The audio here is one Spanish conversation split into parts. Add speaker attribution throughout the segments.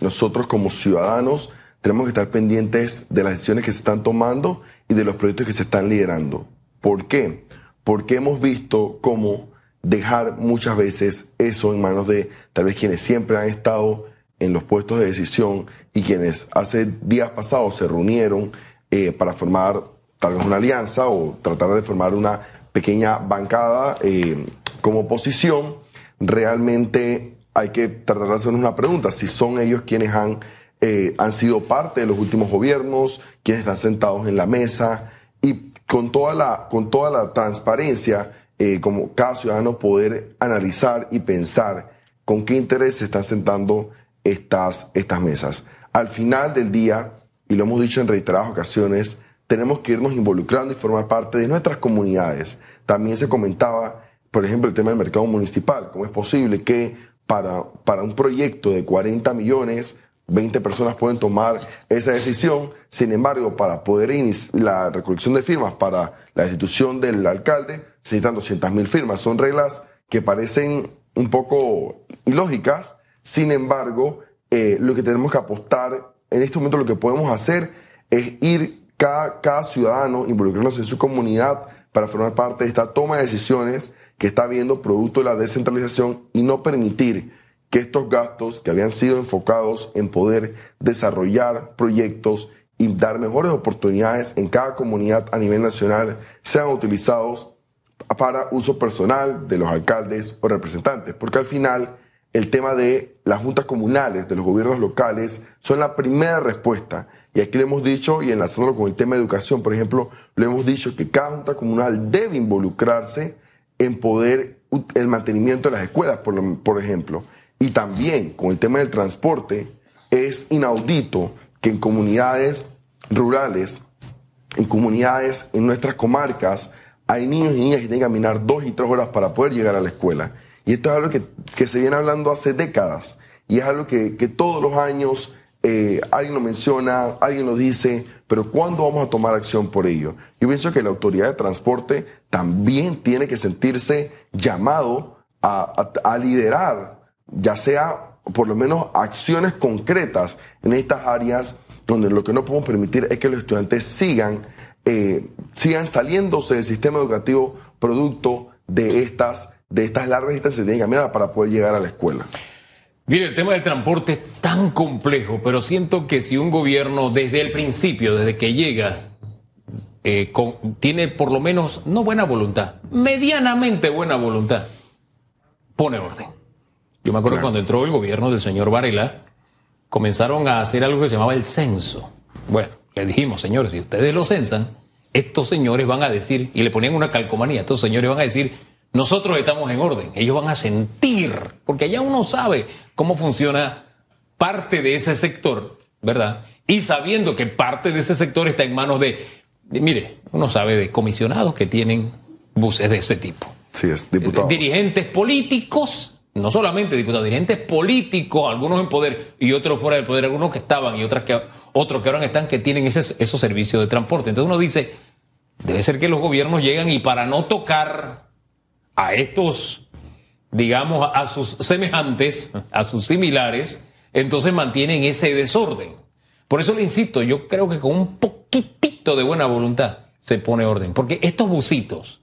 Speaker 1: nosotros como ciudadanos tenemos que estar pendientes de las decisiones que se están tomando y de los proyectos que se están liderando. ¿Por qué? Porque hemos visto cómo dejar muchas veces eso en manos de tal vez quienes siempre han estado en los puestos de decisión y quienes hace días pasados se reunieron eh, para formar tal vez una alianza o tratar de formar una pequeña bancada eh, como oposición, realmente hay que tratar de hacernos una pregunta, si son ellos quienes han, eh, han sido parte de los últimos gobiernos, quienes están sentados en la mesa y con toda la, con toda la transparencia, eh, como cada ciudadano poder analizar y pensar con qué interés se están sentando estas, estas mesas. Al final del día, y lo hemos dicho en reiteradas ocasiones, tenemos que irnos involucrando y formar parte de nuestras comunidades. También se comentaba, por ejemplo, el tema del mercado municipal. ¿Cómo es posible que para, para un proyecto de 40 millones, 20 personas pueden tomar esa decisión? Sin embargo, para poder iniciar la recolección de firmas para la institución del alcalde, necesitan 200 mil firmas. Son reglas que parecen un poco ilógicas. Sin embargo, eh, lo que tenemos que apostar en este momento, lo que podemos hacer es ir cada, ciudadano involucrándose en su comunidad para formar parte de esta toma de decisiones que está habiendo producto de la descentralización y no permitir que estos gastos que habían sido enfocados en poder desarrollar proyectos y dar mejores oportunidades en cada comunidad a nivel nacional sean utilizados para uso personal de los alcaldes o representantes, porque al final el tema de las juntas comunales, de los gobiernos locales, son la primera respuesta. Y aquí le hemos dicho, y enlazándolo con el tema de educación, por ejemplo, le hemos dicho que cada junta comunal debe involucrarse en poder el mantenimiento de las escuelas, por, por ejemplo. Y también con el tema del transporte, es inaudito que en comunidades rurales, en comunidades, en nuestras comarcas, hay niños y niñas que tienen que caminar dos y tres horas para poder llegar a la escuela. Y esto es algo que, se viene hablando hace décadas y es algo que, todos los años eh, alguien lo menciona, alguien lo dice, pero ¿cuándo vamos a tomar acción por ello? Yo pienso que la autoridad de transporte también tiene que sentirse llamado a, liderar, ya sea por lo menos acciones concretas en estas áreas donde lo que no podemos permitir es que los estudiantes sigan, eh, sigan saliéndose del sistema educativo producto de estas de estas largas distancias se tiene que caminar para poder llegar a la escuela.
Speaker 2: Mire, el tema del transporte es tan complejo, pero siento que si un gobierno desde el principio, desde que llega, eh, tiene por lo menos, no buena voluntad, medianamente buena voluntad, pone orden. Yo me acuerdo cuando entró el gobierno del señor Varela, comenzaron a hacer algo que se llamaba el censo. Bueno, le dijimos, señores, si ustedes lo censan, estos señores van a decir, y le ponían una calcomanía, estos señores van a decir nosotros estamos en orden, ellos van a sentir, porque allá uno sabe cómo funciona parte de ese sector, ¿verdad? Y sabiendo que parte de ese sector está en manos de, mire, uno sabe de comisionados que tienen buses de ese tipo.
Speaker 1: Sí, es, diputados.
Speaker 2: Dirigentes políticos, no solamente diputados, dirigentes políticos, algunos en poder y otros fuera del poder, algunos que estaban y otras que, otros que ahora están que tienen ese, esos servicios de transporte. Entonces uno dice, debe ser que los gobiernos llegan y para no tocar a estos, digamos, a sus semejantes, a sus similares, entonces mantienen ese desorden. Por eso le insisto, yo creo que con un poquitito de buena voluntad se pone orden, porque estos busitos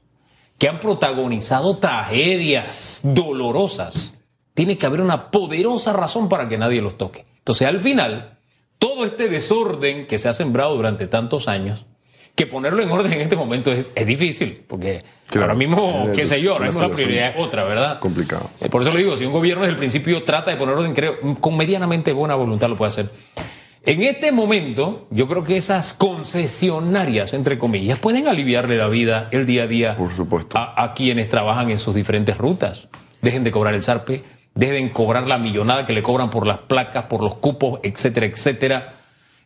Speaker 2: que han protagonizado tragedias dolorosas, tiene que haber una poderosa razón para que nadie los toque. Entonces, al final, todo este desorden que se ha sembrado durante tantos años, que ponerlo en orden en este momento es, difícil, porque ahora mismo, qué sé yo, ahora mismo la prioridad es otra, ¿verdad?
Speaker 1: Complicado.
Speaker 2: Eh, por eso lo digo, si un gobierno desde el principio trata de poner orden, creo, con medianamente buena voluntad lo puede hacer. En este momento, yo creo que esas concesionarias, entre comillas, pueden aliviarle la vida el día a día
Speaker 1: por supuesto.
Speaker 2: A, a quienes trabajan en sus diferentes rutas. Dejen de cobrar el SARPE, dejen cobrar la millonada que le cobran por las placas, por los cupos, etcétera, etcétera.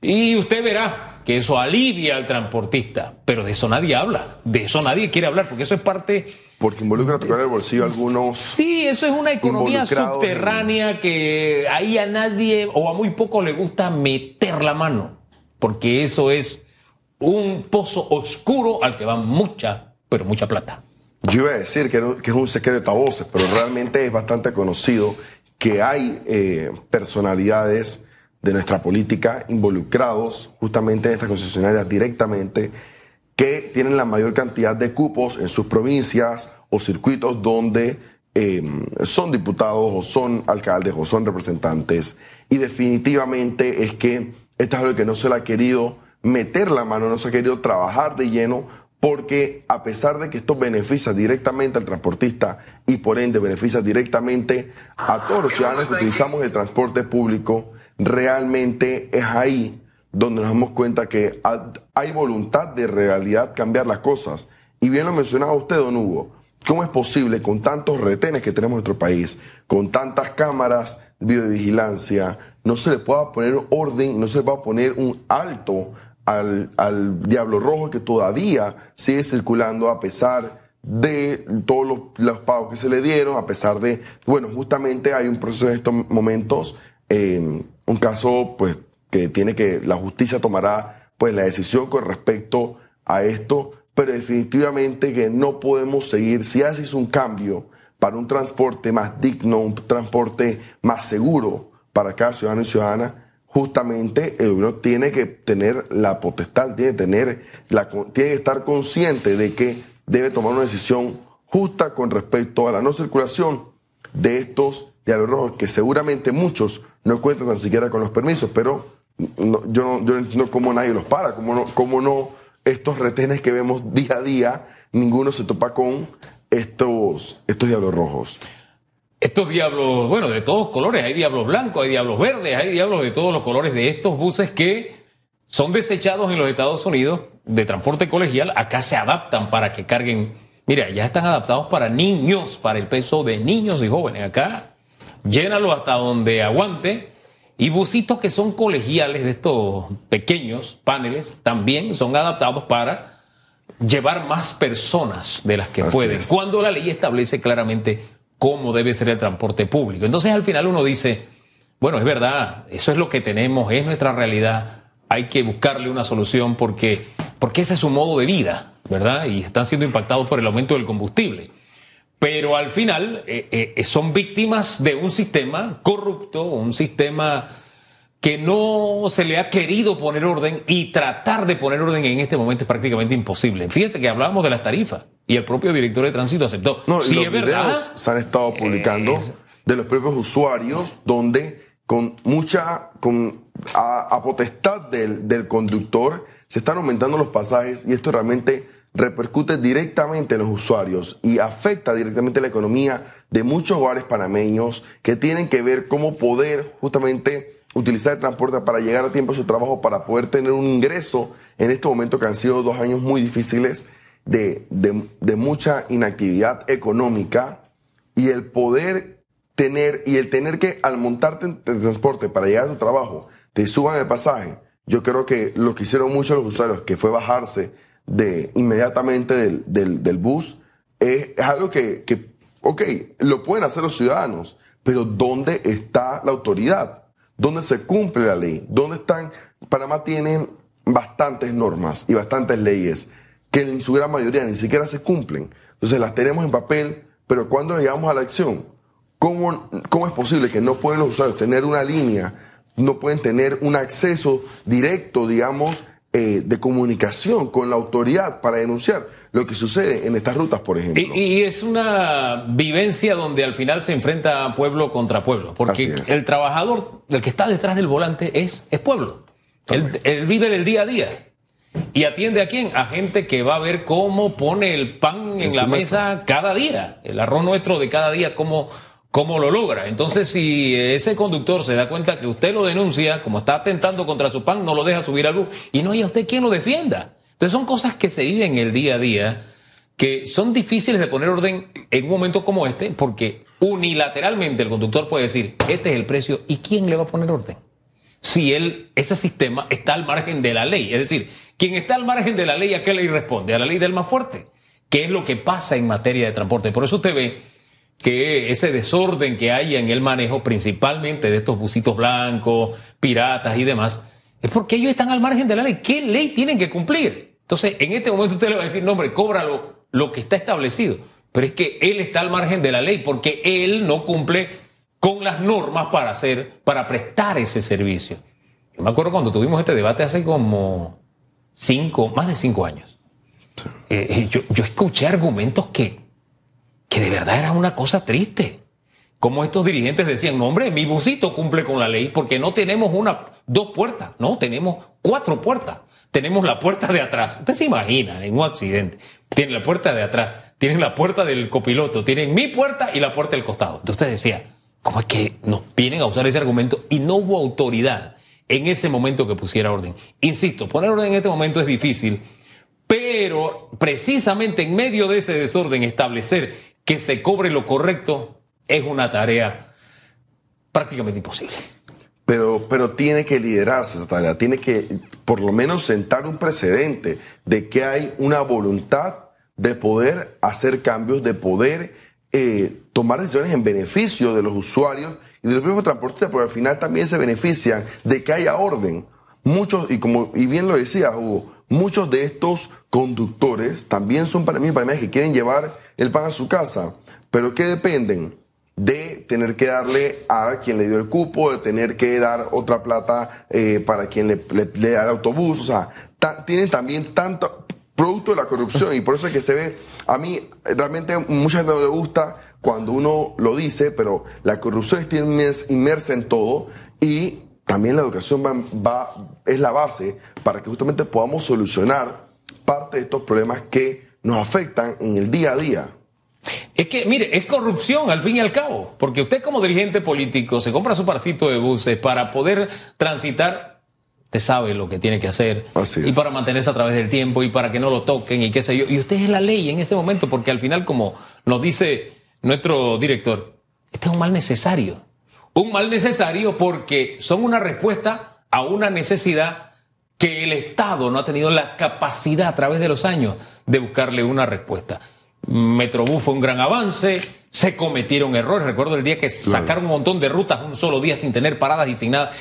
Speaker 2: Y usted verá que eso alivia al transportista, pero de eso nadie habla, de eso nadie quiere hablar, porque eso es parte...
Speaker 1: Porque involucra tocar el bolsillo a algunos...
Speaker 2: Sí, eso es una economía subterránea que ahí a nadie o a muy poco le gusta meter la mano, porque eso es un pozo oscuro al que va mucha, pero mucha plata.
Speaker 1: Yo iba a decir que, es un secreto a voces, pero realmente es bastante conocido que hay eh, personalidades de nuestra política involucrados justamente en estas concesionarias directamente que tienen la mayor cantidad de cupos en sus provincias o circuitos donde eh, son diputados o son alcaldes o son representantes. Y definitivamente es que esto es algo que no se le ha querido meter la mano, no se ha querido trabajar de lleno porque a pesar de que esto beneficia directamente al transportista y por ende beneficia directamente a todos los ciudadanos que utilizamos el transporte público, realmente es ahí donde nos damos cuenta que hay voluntad de realidad cambiar las cosas. Y bien lo mencionaba usted, don Hugo, ¿cómo es posible con tantos retenes que tenemos en nuestro país, con tantas cámaras de videovigilancia, no se le pueda poner orden, no se le pueda poner un alto al, Diablo Rojo que todavía sigue circulando a pesar de todos los, pagos que se le dieron, a pesar de, bueno, justamente hay un proceso en estos momentos, eh, un caso pues que tiene que, la justicia tomará pues la decisión con respecto a esto, pero definitivamente que no podemos seguir, si haces un cambio para un transporte más digno, un transporte más seguro para cada ciudadano y ciudadana, justamente el gobierno tiene que tener la potestad, tiene que, tener la, tiene que estar consciente de que debe tomar una decisión justa con respecto a la no circulación de estos diarios rojos, que seguramente muchos no cuentan tan siquiera con los permisos, pero yo, no, yo no entiendo cómo nadie los para, cómo no, cómo no estos retenes que vemos día a día, ninguno se topa con estos, estos diablos rojos.
Speaker 2: Estos diablos, bueno, de todos colores, hay diablos blancos, hay diablos verdes, hay diablos de todos los colores de estos buses que son desechados en los Estados Unidos de transporte colegial, acá se adaptan para que carguen, mira, ya están adaptados para niños, para el peso de niños y jóvenes, acá llénalo hasta donde aguante. Y busitos que son colegiales de estos pequeños paneles también son adaptados para llevar más personas de las que pueden. Cuando la ley establece claramente cómo debe ser el transporte público. Entonces al final uno dice, bueno, es verdad, eso es lo que tenemos, es nuestra realidad, hay que buscarle una solución porque, porque ese es su modo de vida, ¿verdad? Y están siendo impactados por el aumento del combustible. Pero al final eh, eh, son víctimas de un sistema corrupto, un sistema que no se le ha querido poner orden y tratar de poner orden en este momento es prácticamente imposible. Fíjense que hablábamos de las tarifas y el propio director de tránsito aceptó.
Speaker 1: No, sí, los videos se han estado publicando de los propios usuarios donde con mucha, con a, potestad del, del, conductor se están aumentando los pasajes y esto realmente repercute directamente en los usuarios y afecta directamente la economía de muchos hogares panameños que tienen que ver cómo poder justamente utilizar el transporte para llegar a tiempo a su trabajo, para poder tener un ingreso en este momento que han sido dos años muy difíciles de, de, mucha inactividad económica y el poder tener, y el tener que al montarte en transporte para llegar a tu trabajo, te suban el pasaje. Yo creo que lo que hicieron muchos los usuarios, que fue bajarse de inmediatamente del, del, del bus, es, es algo que, que, ok, lo pueden hacer los ciudadanos, pero ¿dónde está la autoridad? ¿Dónde se cumple la ley? ¿Dónde están? Panamá tiene bastantes normas y bastantes leyes que en su gran mayoría ni siquiera se cumplen. Entonces las tenemos en papel, pero cuando llegamos a la acción, ¿cómo, cómo es posible que no pueden los usuarios tener una línea, no pueden tener un acceso directo, digamos, eh, de comunicación con la autoridad para denunciar lo que sucede en estas rutas, por ejemplo.
Speaker 2: Y, es una vivencia donde al final se enfrenta pueblo contra pueblo, porque el trabajador, el que está detrás del volante, es, es pueblo. él, vive del día a día. ¿Y atiende a quién? A gente que va a ver cómo pone el pan en, la mesa. cada día, el arroz nuestro de cada día, cómo, cómo lo logra. Entonces, si ese conductor se da cuenta que usted lo denuncia, como está atentando contra su pan, no lo deja subir a luz y no hay a usted quien lo defienda. Entonces, son cosas que se viven el día a día que son difíciles de poner orden en un momento como este, porque unilateralmente el conductor puede decir, este es el precio, ¿y quién le va a poner orden? Si él, ese sistema está al margen de la ley. Es decir, quien está al margen de la ley, ¿a qué ley responde? A la ley del más fuerte. ¿Qué es lo que pasa en materia de transporte? Por eso usted ve que ese desorden que hay en el manejo, principalmente de estos busitos blancos, piratas y demás, es porque ellos están al margen de la ley. ¿Qué ley tienen que cumplir? Entonces, en este momento usted le va a decir, no, hombre, cóbralo lo que está establecido. Pero es que él está al margen de la ley porque él no cumple con las normas para hacer, para prestar ese servicio. Yo me acuerdo cuando tuvimos este debate hace como cinco, más de cinco años. Eh, eh, yo, yo escuché argumentos que, que de verdad era una cosa triste. Como estos dirigentes decían, no hombre, mi busito cumple con la ley porque no tenemos una, dos puertas, no, tenemos cuatro puertas. Tenemos la puerta de atrás. Usted se imagina en un accidente. Tienen la puerta de atrás, tienen la puerta del copiloto, tienen mi puerta y la puerta del costado. Entonces usted decía, ¿cómo es que nos vienen a usar ese argumento y no hubo autoridad en ese momento que pusiera orden? Insisto, poner orden en este momento es difícil, pero precisamente en medio de ese desorden establecer que se cobre lo correcto es una tarea prácticamente imposible.
Speaker 1: Pero, pero tiene que liderarse esa tarea, tiene que por lo menos sentar un precedente de que hay una voluntad de poder hacer cambios, de poder eh, tomar decisiones en beneficio de los usuarios y de los propios transportistas, porque al final también se benefician de que haya orden. Muchos, y como y bien lo decía Hugo, muchos de estos conductores también son para mí, para mí que quieren llevar el pan a su casa, pero que dependen de tener que darle a quien le dio el cupo, de tener que dar otra plata eh, para quien le, da el autobús, o sea, tienen también tanto producto de la corrupción y por eso es que se ve, a mí realmente mucha gente no le gusta cuando uno lo dice, pero la corrupción está inmersa en todo y también la educación va, es la base para que justamente podamos solucionar parte de estos problemas que nos afectan en el día a día.
Speaker 2: Es que, mire, es corrupción al fin y al cabo, porque usted como dirigente político se compra su parcito de buses para poder transitar, usted sabe lo que tiene que hacer, y para mantenerse a través del tiempo, y para que no lo toquen, y qué sé yo, y usted es la ley en ese momento, porque al final, como nos dice nuestro director, este es un mal necesario, un mal necesario porque son una respuesta a una necesidad que el Estado no ha tenido la capacidad a través de los años de buscarle una respuesta. Metrobús fue un gran avance, se cometieron errores. Recuerdo el día que sacaron un montón de rutas un solo día sin tener paradas y sin nada.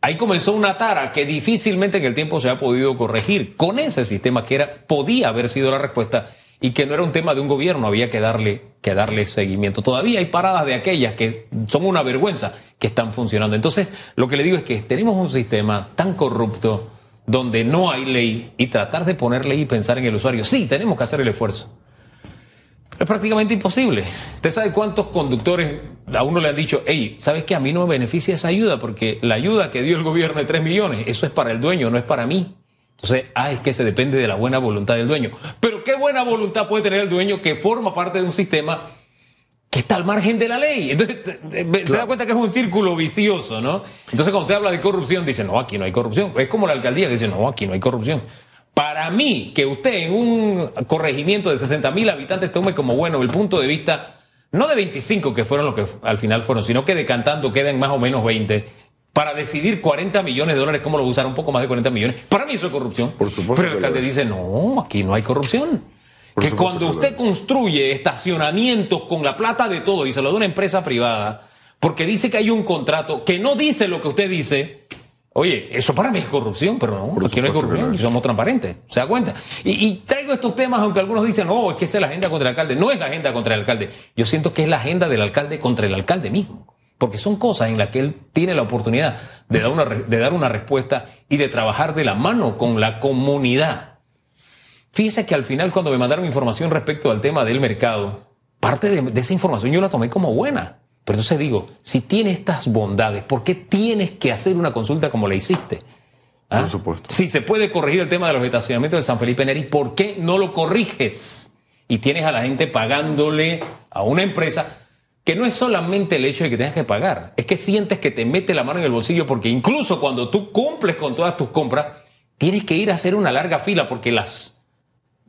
Speaker 2: Ahí comenzó una tara que difícilmente en el tiempo se ha podido corregir con ese sistema que era, podía haber sido la respuesta y que no era un tema de un gobierno, había que darle, que darle seguimiento. Todavía hay paradas de aquellas que son una vergüenza que están funcionando. Entonces, lo que le digo es que tenemos un sistema tan corrupto donde no hay ley y tratar de poner ley y pensar en el usuario. Sí, tenemos que hacer el esfuerzo es prácticamente imposible. ¿Usted sabe cuántos conductores a uno le han dicho, hey, ¿sabes qué? A mí no me beneficia esa ayuda porque la ayuda que dio el gobierno de 3 millones, eso es para el dueño, no es para mí. Entonces, ah, es que se depende de la buena voluntad del dueño. Pero qué buena voluntad puede tener el dueño que forma parte de un sistema que está al margen de la ley. Entonces, se da cuenta que es un círculo vicioso, ¿no? Entonces, cuando usted habla de corrupción, dice, no, aquí no hay corrupción. Es como la alcaldía que dice, no, aquí no hay corrupción. Para mí, que usted en un corregimiento de 60 mil habitantes tome como bueno el punto de vista, no de 25 que fueron los que al final fueron, sino que decantando quedan más o menos 20, para decidir 40 millones de dólares, cómo lo usar, un poco más de 40 millones. Para mí eso es corrupción.
Speaker 1: Por supuesto.
Speaker 2: Pero el alcalde dice, no, aquí no hay corrupción. que cuando usted construye estacionamientos con la plata de todo y se lo da una empresa privada, porque dice que hay un contrato que no dice lo que usted dice, Oye, eso para mí es corrupción, pero no, aquí no hay corrupción, y somos transparentes, ¿se da cuenta? Y, traigo estos temas, aunque algunos dicen, no, es que es la agenda contra el alcalde. No es la agenda contra el alcalde. Yo siento que es la agenda del alcalde contra el alcalde mismo. Porque son cosas en las que él tiene la oportunidad de dar una, de dar una respuesta y de trabajar de la mano con la comunidad. Fíjese que al final, cuando me mandaron información respecto al tema del mercado, parte de esa información yo la tomé como buena. Pero entonces digo, si tiene estas bondades, ¿por qué tienes que hacer una consulta como la hiciste?
Speaker 1: ¿Ah? Por supuesto.
Speaker 2: Si se puede corregir el tema de los estacionamientos del San Felipe Neri, ¿por qué no lo corriges? Y tienes a la gente pagándole a una empresa que no es solamente el hecho de que tengas que pagar, es que sientes que te mete la mano en el bolsillo porque incluso cuando tú cumples con todas tus compras, tienes que ir a hacer una larga fila porque las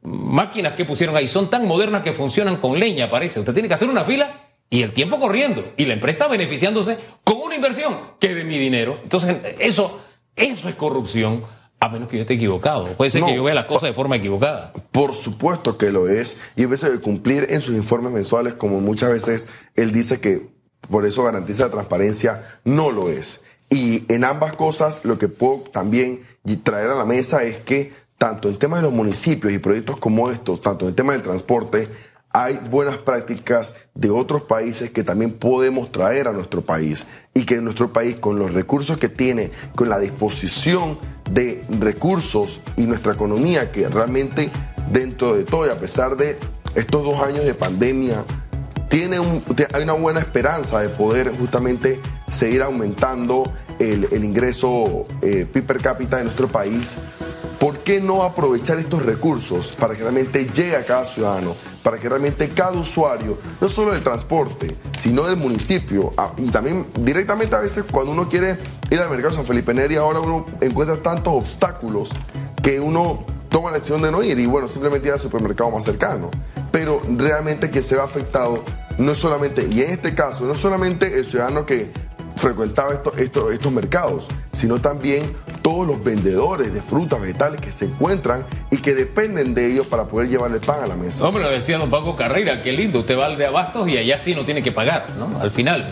Speaker 2: máquinas que pusieron ahí son tan modernas que funcionan con leña, parece. Usted tiene que hacer una fila y el tiempo corriendo y la empresa beneficiándose con una inversión que es de mi dinero. Entonces, eso, eso es corrupción, a menos que yo esté equivocado. Puede ser que yo vea las cosas de forma equivocada.
Speaker 1: Por supuesto que lo es. Y en vez de cumplir en sus informes mensuales, como muchas veces él dice que por eso garantiza la transparencia, no lo es. Y en ambas cosas, lo que puedo también traer a la mesa es que tanto en temas de los municipios y proyectos como estos, tanto en el tema del transporte, hay buenas prácticas de otros países que también podemos traer a nuestro país y que nuestro país con los recursos que tiene, con la disposición de recursos y nuestra economía que realmente dentro de todo y a pesar de estos dos años de pandemia, tiene hay una buena esperanza de poder justamente seguir aumentando el, ingreso eh, per cápita de nuestro país ¿Por qué no aprovechar estos recursos para que realmente llegue a cada ciudadano, para que realmente cada usuario, no solo del transporte, sino del municipio, y también directamente a veces cuando uno quiere ir al mercado San Felipe Neri, ahora uno encuentra tantos obstáculos que uno toma la decisión de no ir y bueno, simplemente ir al supermercado más cercano. Pero realmente que se va afectado no solamente, y en este caso, no solamente el ciudadano que frecuentaba estos mercados, sino también todos los vendedores de frutas, vegetales que se encuentran y que dependen de ellos para poder llevar el pan a la mesa.
Speaker 2: Hombre, lo decía don Paco Carrera, qué lindo, usted va al de Abastos y allá sí no tiene que pagar, ¿no? Al final.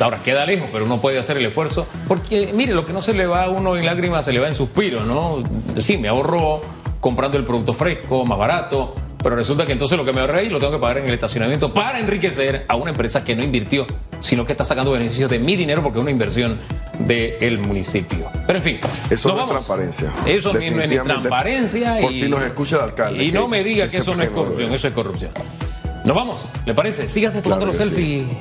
Speaker 2: Ahora queda lejos, pero uno puede hacer el esfuerzo, porque mire, lo que no se le va a uno en lágrimas se le va en suspiro, ¿no? Sí, me ahorro comprando el producto fresco, más barato, pero resulta que entonces lo que me ahorré lo tengo que pagar en el estacionamiento para enriquecer a una empresa que no invirtió, sino que está sacando beneficios de mi dinero porque es una inversión del municipio. Pero en fin.
Speaker 1: Eso no es transparencia.
Speaker 2: Eso mismo es transparencia.
Speaker 1: Por si nos escucha el alcalde.
Speaker 2: Y no me diga que, eso no es corrupción, eso es corrupción. Nos vamos, ¿le parece? Sígase tomando los selfies.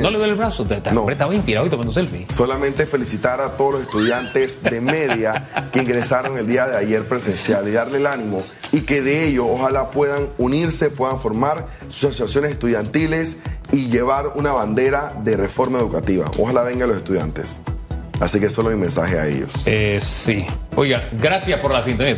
Speaker 2: No le duele el brazo, está, no. estaba inspirado y tomando selfies.
Speaker 1: Solamente felicitar a todos los estudiantes de media que ingresaron el día de ayer presencial y darle el ánimo y que de ello ojalá puedan unirse, puedan formar sus asociaciones estudiantiles y llevar una bandera de reforma educativa. Ojalá vengan los estudiantes. Así que solo mi mensaje a ellos.
Speaker 2: Eh, sí. Oiga, gracias por la sintonía.